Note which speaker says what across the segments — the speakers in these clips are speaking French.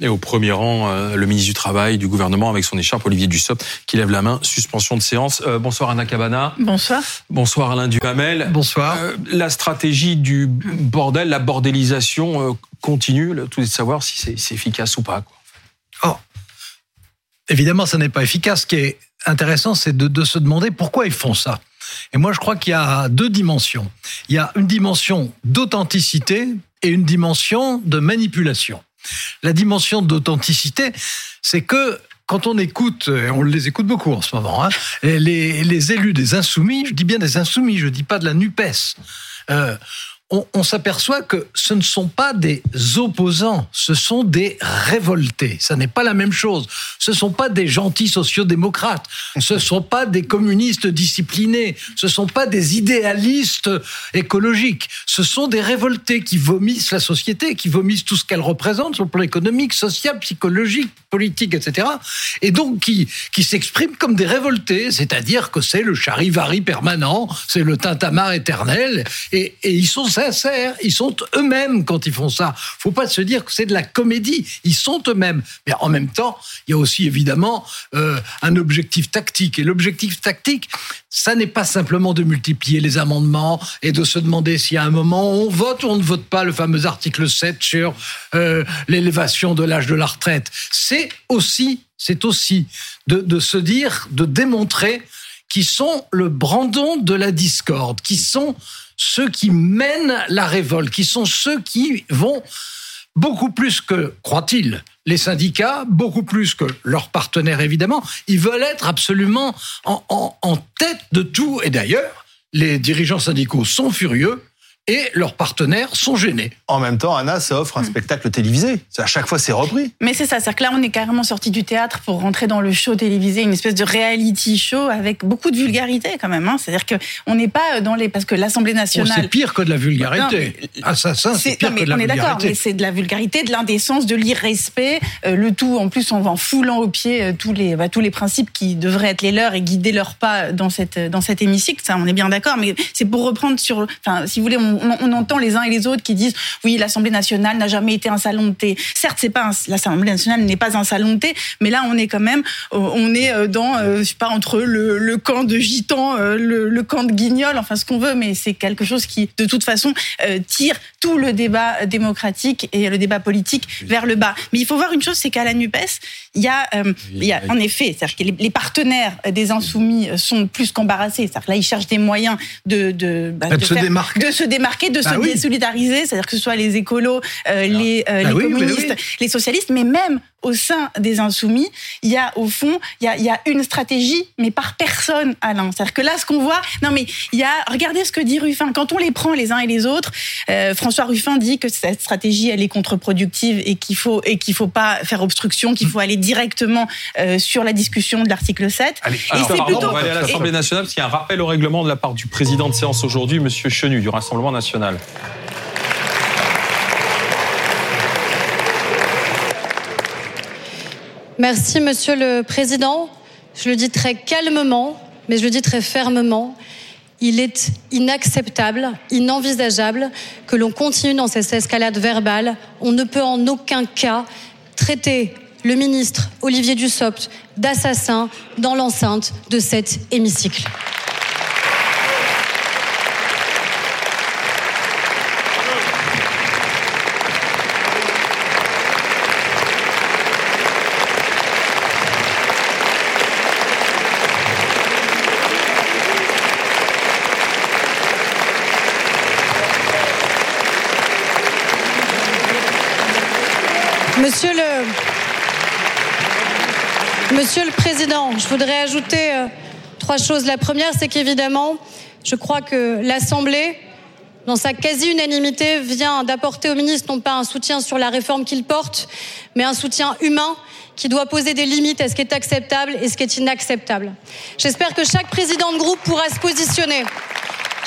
Speaker 1: Et au premier rang, euh, le ministre du Travail du gouvernement avec son écharpe, Olivier Dussopt, qui lève la main. Suspension de séance. Euh, bonsoir Anna Cabana.
Speaker 2: Bonsoir.
Speaker 1: Bonsoir Alain Duhamel.
Speaker 3: Bonsoir.
Speaker 1: Euh, la stratégie du bordel, la bordélisation continue. tout est de savoir si c'est efficace ou pas. Quoi.
Speaker 3: Oh. Évidemment, ça n'est pas efficace. Ce qui est intéressant, c'est de, de se demander pourquoi ils font ça. Et moi, je crois qu'il y a deux dimensions. Il y a une dimension d'authenticité et une dimension de manipulation. La dimension d'authenticité, c'est que quand on écoute, et on les écoute beaucoup en ce moment, hein, les, élus des insoumis, je dis bien des insoumis, je dis pas de la NUPES, euh, on, s'aperçoit que ce ne sont pas des opposants, ce sont des révoltés. Ça n'est pas la même chose. Ce ne sont pas des gentils sociodémocrates, ce ne sont pas des communistes disciplinés, ce ne sont pas des idéalistes écologiques. Ce sont des révoltés qui vomissent la société, qui vomissent tout ce qu'elle représente sur le plan économique, social, psychologique, politique, etc. Et donc qui, qui s'expriment comme des révoltés, c'est-à-dire que c'est le charivari permanent, c'est le tintamarre éternel, et, et ils sont sincères, ils sont eux-mêmes quand ils font ça. Faut pas se dire que c'est de la comédie, ils sont eux-mêmes. Mais en même temps, il y a aussi évidemment euh, un objectif tactique. Et l'objectif tactique, ça n'est pas simplement de multiplier les amendements et de se demander si à un moment on vote ou on ne vote pas le fameux article 7 sur euh, l'élévation de l'âge de la retraite. C'est aussi, c'est aussi de, de se dire, de démontrer qui sont le brandon de la discorde, qui sont ceux qui mènent la révolte, qui sont ceux qui vont beaucoup plus que, croient-ils, les syndicats, beaucoup plus que leurs partenaires évidemment, ils veulent être absolument en, en tête de tout. Et d'ailleurs, les dirigeants syndicaux sont furieux et leurs partenaires sont gênés.
Speaker 4: En même temps, Anna, ça offre un hmm. spectacle télévisé. À chaque fois, c'est repris.
Speaker 2: Mais c'est ça, c'est-à-dire que là, on est carrément sorti du théâtre pour rentrer dans le show télévisé, une espèce de reality show avec beaucoup de vulgarité quand même. Hein. C'est-à-dire qu'on n'est pas dans les... Parce que l'Assemblée nationale...
Speaker 3: c'est pire que de la vulgarité. Assassin, c'est pire que de la
Speaker 2: on
Speaker 3: est
Speaker 2: d'accord, mais c'est de la vulgarité, de l'indécence, de l'irrespect. Euh, le tout, en plus, en foulant au pied euh, tous, les, bah, tous les principes qui devraient être les leurs et guider leurs pas dans, cette, dans cet hémicycle. Ça, on est bien d'accord. Mais c'est pour reprendre sur... Enfin, si vous voulez, on, on entend les uns et les autres qui disent oui, l'Assemblée nationale n'a jamais été un salon de thé. Certes, c'est pas l'Assemblée nationale n'est pas un salon de thé, mais là on est quand même euh, on est euh, dans euh, je sais pas entre le, camp de gitans, le, camp de guignols, enfin ce qu'on veut, mais c'est quelque chose qui de toute façon tire tout le débat démocratique et le débat politique vers le bas. Mais il faut voir une chose, c'est qu'à la Nupes, il y a il y a en effet, c'est-à-dire que les, partenaires des insoumis sont plus qu'embarrassés. C'est-à-dire là ils cherchent des moyens de de,
Speaker 3: bah, de, se démarquer,
Speaker 2: de se démarquer, de se ah solidariser, c'est-à-dire que ce soit les écolos, euh, les, euh, ah les communistes, les socialistes, mais même au sein des insoumis, il y a au fond, il y a, il y a une stratégie, mais par personne, Alain. C'est-à-dire que là, ce qu'on voit, non mais il y a, regardez ce que dit Ruffin. Quand on les prend les uns et les autres, euh, François Ruffin dit que cette stratégie, elle est contre-productive et qu'il faut et qu'il faut pas faire obstruction, qu'il faut aller directement euh, sur la discussion de l'article 7.
Speaker 1: Allez, et c'est plutôt... on va aller à l'Assemblée nationale parce qu'il y a un rappel au règlement de la part du président de séance aujourd'hui, Monsieur Chenu, du Rassemblement national.
Speaker 5: Merci, Monsieur le Président. Je le dis très calmement, mais je le dis très fermement. Il est inacceptable, inenvisageable que l'on continue dans cette escalade verbale. On ne peut en aucun cas traiter le ministre Olivier Dussopt d'assassin dans l'enceinte de cet hémicycle. Monsieur le, Président, je voudrais ajouter euh, trois choses. La première, c'est qu'évidemment, je crois que l'Assemblée, dans sa quasi-unanimité, vient d'apporter au ministre non pas un soutien sur la réforme qu'il porte, mais un soutien humain qui doit poser des limites à ce qui est acceptable et ce qui est inacceptable. J'espère que chaque président de groupe pourra se positionner.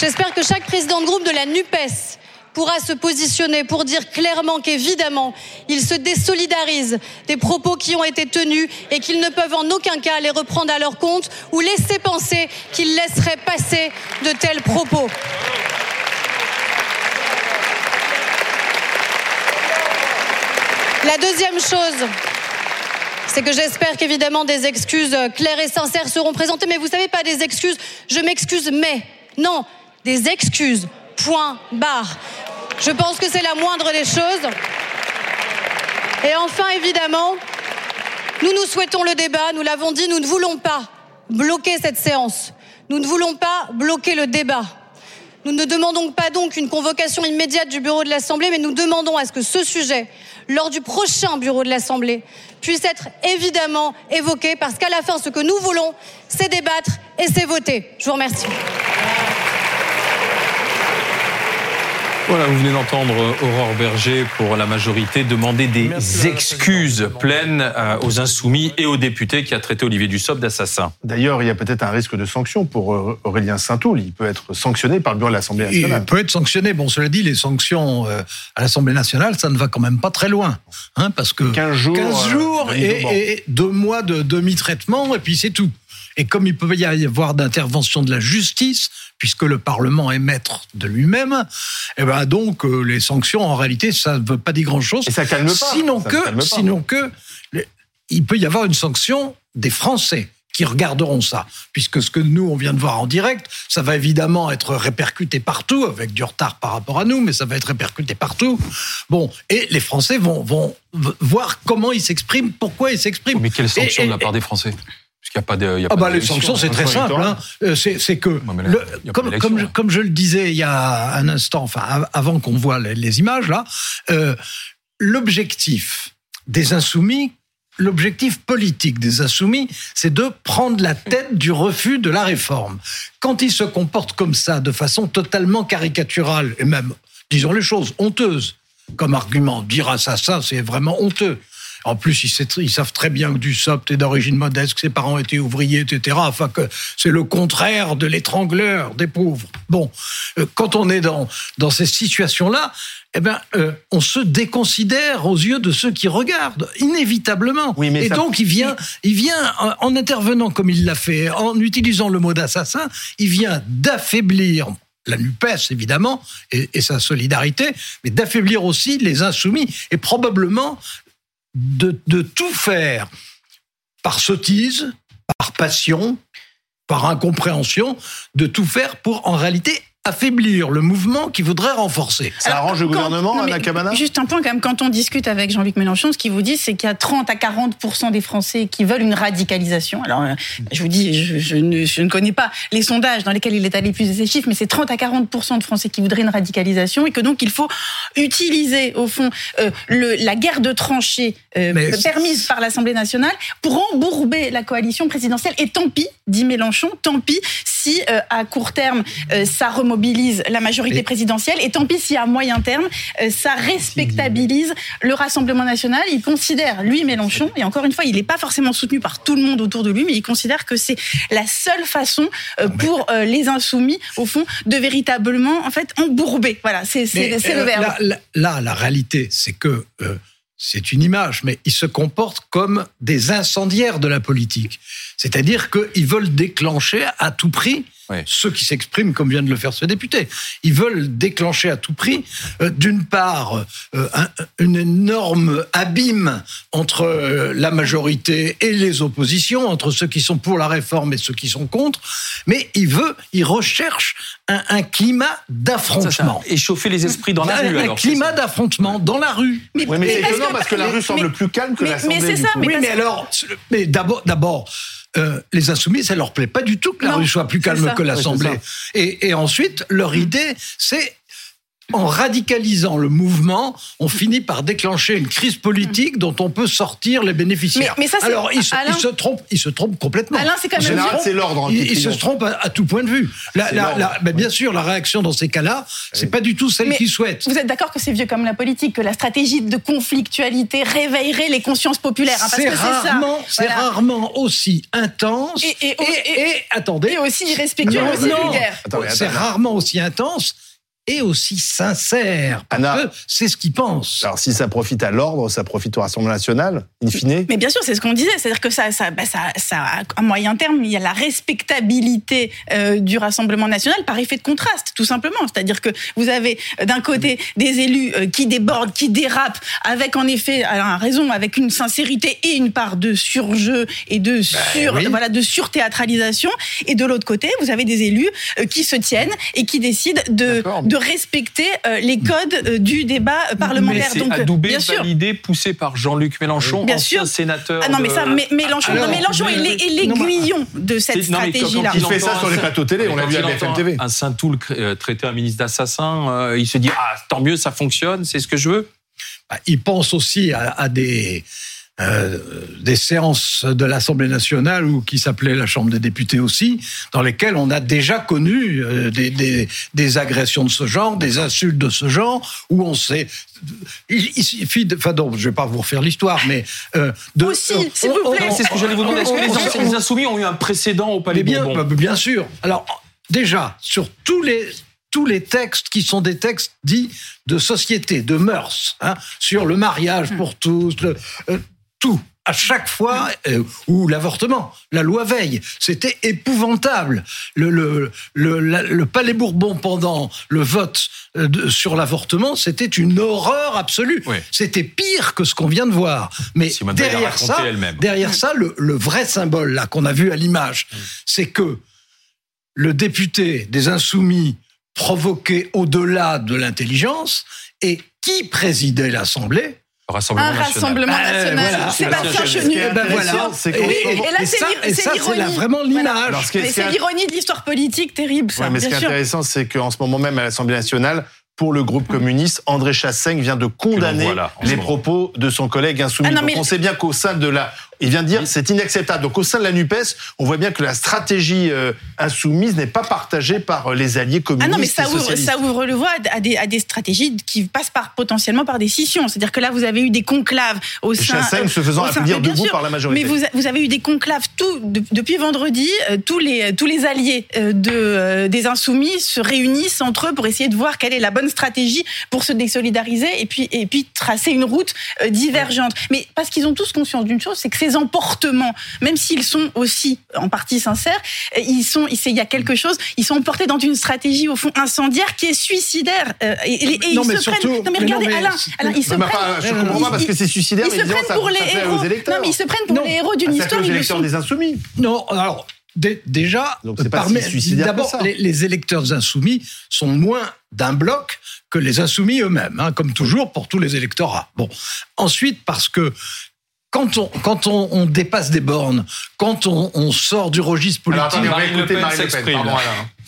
Speaker 5: J'espère que chaque président de groupe de la NUPES pourra se positionner pour dire clairement qu'évidemment, il se désolidarise des propos qui ont été tenus et qu'ils ne peuvent en aucun cas les reprendre à leur compte ou laisser penser qu'ils laisseraient passer de tels propos. La deuxième chose, c'est que j'espère qu'évidemment des excuses claires et sincères seront présentées. Mais vous savez pas des excuses, je m'excuse, mais non, des excuses. Point barre. Je pense que c'est la moindre des choses. Et enfin, évidemment, nous nous souhaitons le débat, nous l'avons dit, nous ne voulons pas bloquer cette séance. Nous ne voulons pas bloquer le débat. Nous ne demandons pas donc une convocation immédiate du bureau de l'Assemblée, mais nous demandons à ce que ce sujet, lors du prochain bureau de l'Assemblée, puisse être évidemment évoqué, parce qu'à la fin, ce que nous voulons, c'est débattre et c'est voter. Je vous remercie.
Speaker 1: Voilà, vous venez d'entendre Aurore Berger pour la majorité demander des excuses pleines euh, aux insoumis et aux députés qui a traité Olivier Dussopt d'assassin.
Speaker 4: D'ailleurs, il y a peut-être un risque de sanction pour euh, Aurélien Saint-Toul. Il peut être sanctionné par le bureau de l'Assemblée nationale.
Speaker 3: Il peut être sanctionné. Bon, cela dit, les sanctions euh, à l'Assemblée nationale, ça ne va quand même pas très loin. Hein, parce que
Speaker 4: 15 jours,
Speaker 3: 15 jours
Speaker 4: euh,
Speaker 3: et, et deux mois de demi-traitement, et puis c'est tout. Et comme il peut y avoir d'intervention de la justice, puisque le Parlement est maître de lui-même, eh ben donc euh, les sanctions, en réalité, ça ne veut pas dire grand-chose.
Speaker 4: Et ça calme pas.
Speaker 3: Sinon
Speaker 4: Ça
Speaker 3: que,
Speaker 4: calme pas.
Speaker 3: sinon que, les- il peut y avoir une sanction des Français qui regarderont ça, puisque ce que nous on vient de voir en direct, ça va évidemment être répercuté partout avec du retard par rapport à nous, mais ça va être répercuté partout. Bon, et les Français vont vont voir comment ils s'expriment, pourquoi ils s'expriment.
Speaker 1: Mais quelles sanctions
Speaker 3: Et-
Speaker 1: de la part des Français? Puisqu'il n'y a pas de. y a
Speaker 3: ah
Speaker 1: pas
Speaker 3: bah les sanctions c'est très simple. Hein. Euh, C'est c'est que
Speaker 1: Ouais, là,
Speaker 3: le- comme,
Speaker 1: d'élection,
Speaker 3: comme, je-
Speaker 1: hein.
Speaker 3: comme je le disais il y a un instant, enfin av- avant qu'on voit les, les images là, euh, l'objectif des insoumis, l'objectif politique des insoumis, c'est de prendre la tête du refus de la réforme. Quand ils se comportent comme ça, de façon totalement caricaturale et même, disons les choses, honteuse, comme argument, dire assassin, c'est vraiment honteux. En plus, ils, savent très bien que Dussopt est d'origine modeste, que ses parents étaient ouvriers, etc. Enfin, que c'est le contraire de l'étrangleur des pauvres. Bon, euh, quand on est dans, dans ces situations-là, eh ben, euh, on se déconsidère aux yeux de ceux qui regardent, inévitablement.
Speaker 4: Oui, mais
Speaker 3: Et
Speaker 4: ça-
Speaker 3: donc, il vient, il vient en, en intervenant comme il l'a fait, en utilisant le mot d'assassin, il vient d'affaiblir la NUPES, évidemment, et, et sa solidarité, mais d'affaiblir aussi les insoumis, et probablement de, tout faire par sottise, par passion, par incompréhension, de tout faire pour en réalité affaiblir le mouvement qui voudrait renforcer.
Speaker 4: Ça arrange le
Speaker 2: Quand-
Speaker 4: gouvernement,
Speaker 2: non, mais
Speaker 4: Anna Cabana
Speaker 2: Juste un point quand même, quand on discute avec Jean-Luc Mélenchon, ce qu'il vous dit, c'est qu'il y a 30 à 40 des Français qui veulent une radicalisation. Alors, euh, je vous dis, je, je ne, je ne connais pas les sondages dans lesquels il est allé plus de ces chiffres, mais c'est 30 à 40 de Français qui voudraient une radicalisation et que donc il faut utiliser au fond euh, le, la guerre de tranchées euh, permise par l'Assemblée nationale pour embourber la coalition présidentielle. Et tant pis, dit Mélenchon, tant pis si euh, à court terme euh, ça remobilise la majorité
Speaker 3: Et-
Speaker 2: présidentielle et tant pis si à moyen terme euh, ça respectabilise le Rassemblement national. Il considère, lui Mélenchon, et encore une fois, il n'est pas forcément soutenu par tout le monde autour de lui, mais il considère que c'est la seule façon euh, pour euh, les insoumis, au fond, de véritablement en fait embourber. Voilà, c'est le verbe.
Speaker 3: Là, là- là, la réalité, c'est que euh, c'est une image, mais ils se comportent comme des incendiaires de la politique. C'est-à-dire qu'ils veulent déclencher à tout prix
Speaker 1: Oui.
Speaker 3: ceux qui s'expriment comme vient de le faire ce député. Ils veulent déclencher à tout prix, euh, d'une part, euh, un, une énorme abîme entre euh, la majorité et les oppositions, entre ceux qui sont pour la réforme et ceux qui sont contre, mais ils veulent, ils recherchent un, un climat d'affrontement.
Speaker 1: échauffer les esprits dans la rue.
Speaker 3: un
Speaker 1: alors,
Speaker 3: climat d'affrontement dans la rue.
Speaker 2: Mais,
Speaker 4: Oui, mais c'est
Speaker 2: parce
Speaker 4: étonnant
Speaker 2: que-
Speaker 4: parce que la rue semble
Speaker 2: mais-
Speaker 4: plus calme que l'Assemblée.
Speaker 2: mais c'est ça, mais
Speaker 3: oui, mais alors, mais d'abord, d'abord, euh, les insoumis, ça leur plaît pas du tout que la
Speaker 2: Non,
Speaker 3: rue soit plus calme
Speaker 2: ça.
Speaker 3: que l'Assemblée. Et, et ensuite, leur idée, c'est en radicalisant le mouvement, on finit par déclencher une crise politique dont on peut sortir les bénéficiaires.
Speaker 2: Mais- mais ça, c'est-
Speaker 3: Alors, ils se,
Speaker 2: Alain-
Speaker 3: ils se trompent, ils se trompent complètement.
Speaker 2: Alain, c'est quand même
Speaker 4: c'est l'ordre.
Speaker 3: Ils, ils se trompent à, à tout point de vue. La,
Speaker 4: C'est
Speaker 3: la-
Speaker 4: l'ordre.
Speaker 3: la- mais bien sûr, la réaction dans ces cas-là, c'est pas du tout celle qu'ils souhaitent.
Speaker 2: Vous êtes d'accord que c'est vieux comme la politique, que la stratégie de conflictualité réveillerait les consciences populaires hein, parce
Speaker 3: C'est
Speaker 2: que c'est ça.
Speaker 3: rarement, c'est
Speaker 2: Voilà.
Speaker 3: rarement aussi intense
Speaker 2: Et- et-
Speaker 3: et,
Speaker 2: et-
Speaker 3: et- attendez,
Speaker 2: Et aussi irrespectueux, aussi
Speaker 3: non.
Speaker 2: vulgaire.
Speaker 4: Attendez,
Speaker 3: c'est rarement aussi intense et aussi sincère. Parce
Speaker 4: Anna.
Speaker 3: que c'est ce qu'ils pensent.
Speaker 4: Alors, si ça profite à l'ordre, ça profite au Rassemblement national. in fine
Speaker 2: Mais bien sûr, c'est ce qu'on disait. C'est-à-dire que ça, ça, bah, ça, ça, à moyen terme, il y a la respectabilité euh, du Rassemblement national par effet de contraste, tout simplement. C'est-à-dire que vous avez euh, d'un côté des élus euh, qui débordent, qui dérapent, avec en effet, alors, raison, avec une sincérité et une part de surjeu et de
Speaker 3: Ben
Speaker 2: sur,
Speaker 3: oui.
Speaker 2: voilà, de surthéâtralisation. Et de l'autre côté, vous avez des élus euh, qui se tiennent et qui décident de,
Speaker 4: D'accord.
Speaker 2: De respecter euh, les codes euh, du débat euh,
Speaker 1: Mais
Speaker 2: parlementaire.
Speaker 1: c'est
Speaker 2: Donc,
Speaker 1: adoubé,
Speaker 2: bien sûr.
Speaker 1: validé, poussé par Jean-Luc Mélenchon,
Speaker 2: Bien
Speaker 1: ancien
Speaker 2: sûr.
Speaker 1: sénateur.
Speaker 2: Ah non, mais ça, mais- Mélenchon,
Speaker 3: Alors,
Speaker 2: non, Mélenchon est l'ai- est
Speaker 3: mais-
Speaker 2: l'aiguillon de cette
Speaker 1: C'est- non, mais quand-
Speaker 2: stratégie-là.
Speaker 1: quand
Speaker 4: Il fait ça sur les plateaux télé, on l'a vu à
Speaker 1: il
Speaker 4: BFM TV.
Speaker 1: Un Saint-Toul traiter un ministre d'assassin, euh, il se dit ah tant mieux, ça fonctionne, c'est ce que je veux.
Speaker 3: Bah, Il pense aussi à, à des, euh, des séances de l'Assemblée nationale ou qui s'appelait la Chambre des députés aussi, dans lesquelles on a déjà connu euh, des, des, des agressions de ce genre, des insultes de ce genre, où on sait. Il, il suffit de. Enfin, non, je vais pas vous refaire l'histoire, mais. euh, de,
Speaker 2: Aussi, s'il vous plaît.
Speaker 1: C'est ce que j'allais vous demander. Est-ce que les,
Speaker 3: on-
Speaker 1: les insoumis ont eu un précédent au Palais
Speaker 3: bien,
Speaker 1: Bourbon
Speaker 3: bah, bien sûr. Alors, déjà, sur tous les, tous les textes qui sont des textes dits de société, de mœurs, hein, sur le mariage pour tous, le- euh, tout. À chaque fois, euh, ou l'avortement, la loi Veil, c'était épouvantable. Le, le, le, la- le Palais Bourbon pendant le vote euh, de- sur l'avortement, c'était une horreur absolue.
Speaker 1: Oui.
Speaker 3: C'était pire que ce qu'on vient de voir. Mais derrière ça,
Speaker 1: elle-même.
Speaker 3: derrière ça, le, le vrai symbole là qu'on a vu à l'image, c'est que le député des Insoumis provoqué au-delà de l'intelligence et qui présidait l'Assemblée?
Speaker 1: Rassemblement
Speaker 2: Un
Speaker 1: national.
Speaker 2: rassemblement
Speaker 3: Euh,
Speaker 2: national.
Speaker 3: voilà.
Speaker 2: Sébastien
Speaker 1: Voilà.
Speaker 2: Chenu.
Speaker 4: Eh ben voilà. c'est
Speaker 3: Et,
Speaker 4: qu'en
Speaker 3: et-
Speaker 2: là, c'est
Speaker 3: ça,
Speaker 2: c'est
Speaker 3: ça, c'est
Speaker 2: l'ironie.
Speaker 3: vraiment l'image.
Speaker 2: Voilà. C'est l'ironie de l'histoire politique terrible, ça,
Speaker 4: Ouais, mais ce qui est intéressant, c'est qu'en ce moment même à l'Assemblée nationale, pour le groupe communiste, André Chassaigne vient de condamner les propos de son collègue insoumis.
Speaker 2: Ah non,
Speaker 4: Donc
Speaker 2: mais-
Speaker 4: on sait bien qu'au sein de la... Il vient de dire c'est inacceptable. Donc au sein de la NUPES, on voit bien que la stratégie euh, insoumise n'est pas partagée par euh, les alliés
Speaker 2: Ah
Speaker 4: communistes
Speaker 2: non, mais
Speaker 4: et
Speaker 2: ça ouvre,
Speaker 4: socialistes.
Speaker 2: ça ouvre le voie à des, à des stratégies qui passent par, potentiellement par des scissions. C'est-à-dire que là, vous avez eu des conclaves au sein.
Speaker 4: Chassaigne se faisant
Speaker 2: sein-
Speaker 4: applaudir debout
Speaker 2: sûr,
Speaker 4: par la majorité.
Speaker 2: Mais vous, a- vous avez eu des conclaves tout, de- depuis vendredi. euh, tous, les, tous les alliés euh, de, euh, des Insoumis se réunissent entre eux pour essayer de voir quelle est la bonne stratégie pour se désolidariser et puis, et puis tracer une route euh, divergente. Mais parce qu'ils ont tous conscience d'une chose, c'est que ces emportements, même s'ils sont aussi en partie sincères, ils sont, il y a quelque chose, ils sont emportés dans une stratégie au fond incendiaire qui est suicidaire. euh, et, et- et
Speaker 3: Non,
Speaker 2: ils
Speaker 3: mais
Speaker 2: se
Speaker 3: surtout-
Speaker 2: prennent. Non mais
Speaker 3: mais non,
Speaker 2: regardez,
Speaker 3: mais
Speaker 2: Alain, Alain, ils se prennent.
Speaker 4: je comprends pas parce que c'est suicidaire,
Speaker 2: Ils
Speaker 4: mais
Speaker 2: se prennent
Speaker 4: ça,
Speaker 2: pour les héros. Non, mais ils se prennent pour
Speaker 3: Non.
Speaker 2: les héros d'une
Speaker 4: Ah,
Speaker 2: histoire.
Speaker 4: plaît aux
Speaker 2: Ils le
Speaker 4: électeurs
Speaker 2: sont.
Speaker 4: des insoumis.
Speaker 3: Non, alors dé- déjà,
Speaker 4: si
Speaker 3: d'abord, les, les électeurs insoumis sont moins d'un bloc que les insoumis eux-mêmes, hein, comme toujours pour tous les électorats. Bon, ensuite parce que quand on, quand on, on dépasse des bornes, quand on, on sort du registre
Speaker 4: Alors
Speaker 3: politique,
Speaker 4: attendez, on va
Speaker 1: Marine Le
Speaker 4: écouter
Speaker 1: Pen
Speaker 4: Marine Le Pen.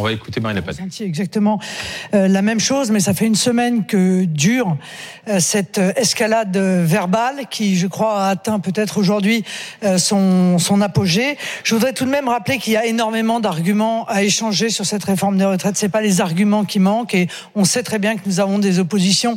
Speaker 1: On va écouter Marine Le Pen.
Speaker 6: exactement euh, la même chose, mais ça fait une semaine que dure euh, cette euh, escalade verbale qui, je crois, a atteint peut-être aujourd'hui son, son apogée. Je voudrais tout de même rappeler qu'il y a énormément d'arguments à échanger sur cette réforme des retraites. C'est pas les arguments qui manquent, et on sait très bien que nous avons des oppositions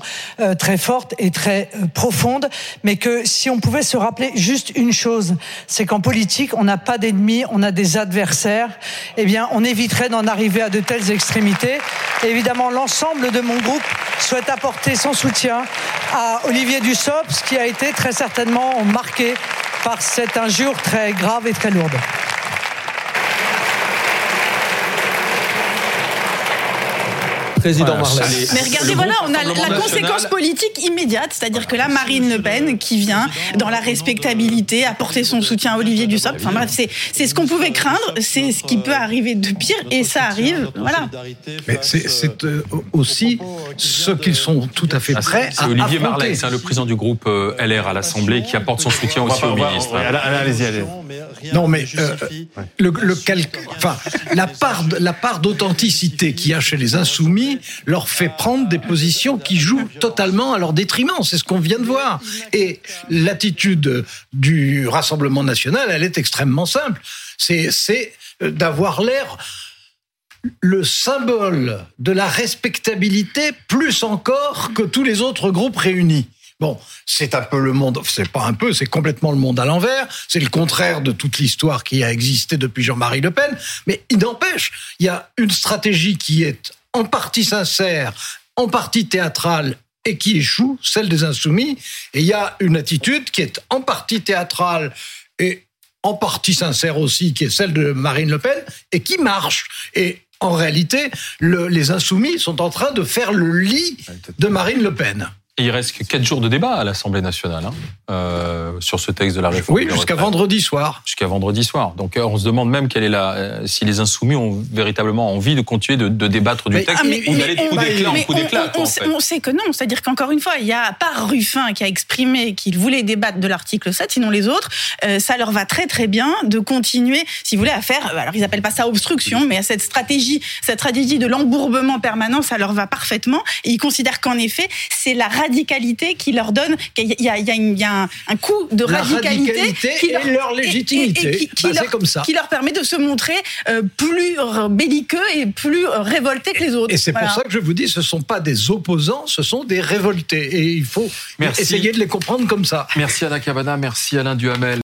Speaker 6: très fortes et très profondes, mais que si on pouvait se rappeler juste une chose, c'est qu'en politique, on n'a pas d'ennemis, on a des adversaires. Eh bien, on éviterait d'en arriver à de telles extrémités. Évidemment, l'ensemble de mon groupe souhaite apporter son soutien à Olivier Dussopt, qui a été très certainement marqué par cette injure très grave et très lourde.
Speaker 7: Président
Speaker 1: Voilà,
Speaker 7: Marlène.
Speaker 2: Mais regardez, voilà, on a la
Speaker 1: national-
Speaker 2: conséquence politique immédiate, c'est-à-dire que là, Marine Le Pen, qui vient dans la respectabilité, apporter son soutien à Olivier Dussopt, enfin bref, c'est c'est ce qu'on pouvait craindre, c'est ce qui peut arriver de pire, et ça arrive, voilà.
Speaker 3: mais c'est c'est, euh, aussi ce qu'ils sont tout à fait
Speaker 1: Ah, c'est-
Speaker 3: prêts
Speaker 1: C'est
Speaker 3: à
Speaker 1: Olivier
Speaker 3: affronter.
Speaker 1: Marleix, hein, le président du groupe euh, LR à l'Assemblée, qui apporte son soutien aussi au ministre.
Speaker 4: allez-y, allez.
Speaker 3: Non, mais euh, le, le calc- enfin, la part, de- la part d'authenticité qu'il y a chez les insoumis leur fait prendre des positions qui jouent totalement à leur détriment. C'est ce qu'on vient de voir. Et l'attitude du Rassemblement national, elle est extrêmement simple. C'est, d'avoir l'air le symbole de la respectabilité plus encore que tous les autres groupes réunis. Bon, c'est un peu le monde, c'est pas un peu, c'est complètement le monde à l'envers, c'est le contraire de toute l'histoire qui a existé depuis Jean-Marie Le Pen, mais il n'empêche, il y a une stratégie qui est en partie sincère, en partie théâtrale et qui échoue, celle des insoumis. Et il y a une attitude qui est en partie théâtrale et en partie sincère aussi, qui est celle de Marine Le Pen, et qui marche. Et en réalité, le, les insoumis sont en train de faire le lit de Marine Le Pen.
Speaker 1: Et il reste 4 jours de débat à l'Assemblée nationale hein, euh, sur ce texte de la réforme.
Speaker 3: Oui, jusqu'à vendredi soir.
Speaker 1: Jusqu'à vendredi soir. Donc euh, on se demande même quelle est la, euh, si les insoumis ont véritablement envie de continuer de, de débattre du
Speaker 3: Mais-
Speaker 1: texte
Speaker 2: Ah, mais-
Speaker 1: ou d'aller de coup d'éclat en coup d'éclat.
Speaker 2: on-
Speaker 1: en fait.
Speaker 2: sait- On sait que non. C'est-à-dire qu'encore une fois, il y a à part Ruffin qui a exprimé qu'il voulait débattre de l'article 7, sinon les autres, euh, ça leur va très très bien de continuer, si vous voulez, à faire. Alors ils appellent pas ça obstruction, mais à cette stratégie, cette stratégie de l'embourbement permanent, ça leur va parfaitement. Et ils considèrent qu'en effet, c'est la radicalité qui leur donne, qu'il y a, il y a une- il y a un, un coup de
Speaker 3: La
Speaker 2: radicalité,
Speaker 3: radicalité
Speaker 2: qui
Speaker 3: et leur légitimité.
Speaker 2: qui, qui
Speaker 3: Bah, c'est
Speaker 2: leur,
Speaker 3: comme ça.
Speaker 2: qui leur permet de se montrer euh, plus belliqueux et plus révoltés que les autres.
Speaker 3: Et c'est
Speaker 2: Voilà.
Speaker 3: pour ça que je vous dis, ce ne sont pas des opposants, ce sont des révoltés. Et il faut
Speaker 1: Merci.
Speaker 3: essayer de les comprendre comme ça.
Speaker 1: Merci Alain Cavana, merci Alain Duhamel.